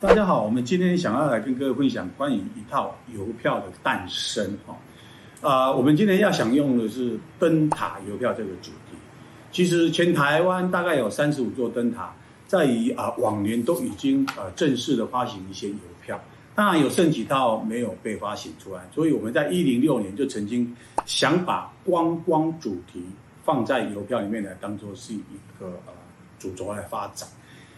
大家好，我们今天想要来跟各位分享关于一套邮票的诞生哈。啊，我们今天要想用的是灯塔邮票这个主题。其实全台湾大概有三十五座灯塔，在于啊往年都已经呃正式的发行一些邮票，当然有剩几套没有被发行出来，所以我们在一零六年就曾经想把观光主题放在邮票里面来当做是一个呃主轴来发展。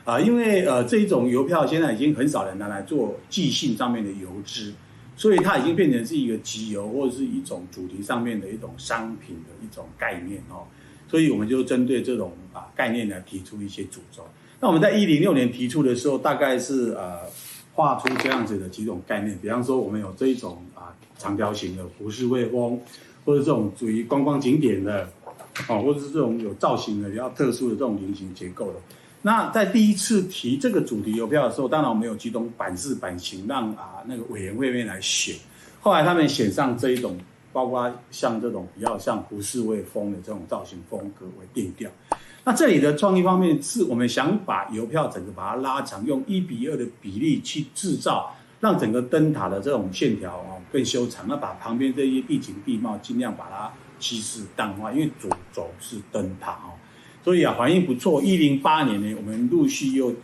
啊，因为呃这一种邮票现在已经很少人拿来做寄信上面的邮资，所以它已经变成是一个集邮或者是一种主题上面的一种商品的一种概念哦，所以我们就针对这种啊概念来提出一些主轴。那我们在一零六年提出的时候，大概是呃画出这样子的几种概念，比方说我们有这一种啊长条形的浮世绘风，或者这种属于观光景点的，哦，或者是这种有造型的比较特殊的这种菱形结构的。那在第一次提这个主题邮票的时候，当然我们有几种版式版型，让啊那个委员会面来选。后来他们选上这一种，包括像这种比较像浮世绘风的这种造型风格为定调。那这里的创意方面是我们想把邮票整个把它拉长，用一比二的比例去制造，让整个灯塔的这种线条啊更修长。那把旁边这些地景地貌尽量把它稀释淡化，因为主轴是灯塔哦。所以啊，反应不错。一零八年呢，我们陆续又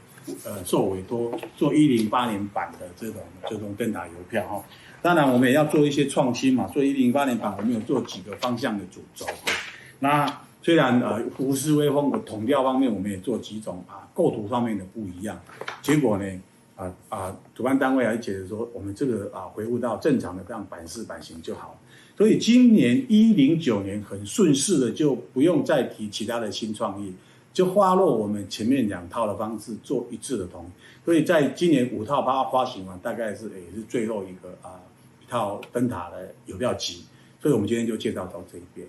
呃受委托做一零八年版的这种这种灯塔邮票哈。当然，我们也要做一些创新嘛。所以一零八年版我们有做几个方向的主轴。那虽然呃浮世绘风的统调方面，我们也做几种啊构图方面的不一样。结果呢，啊啊主办单位还觉得说，我们这个啊回复到正常的这样版式版型就好。所以今年一零九年很顺势的，就不用再提其他的新创意，就花落我们前面两套的方式做一致的统一。所以在今年五套八发行完，大概是也是最后一个啊一套灯塔的有票集。所以我们今天就介绍到这一边。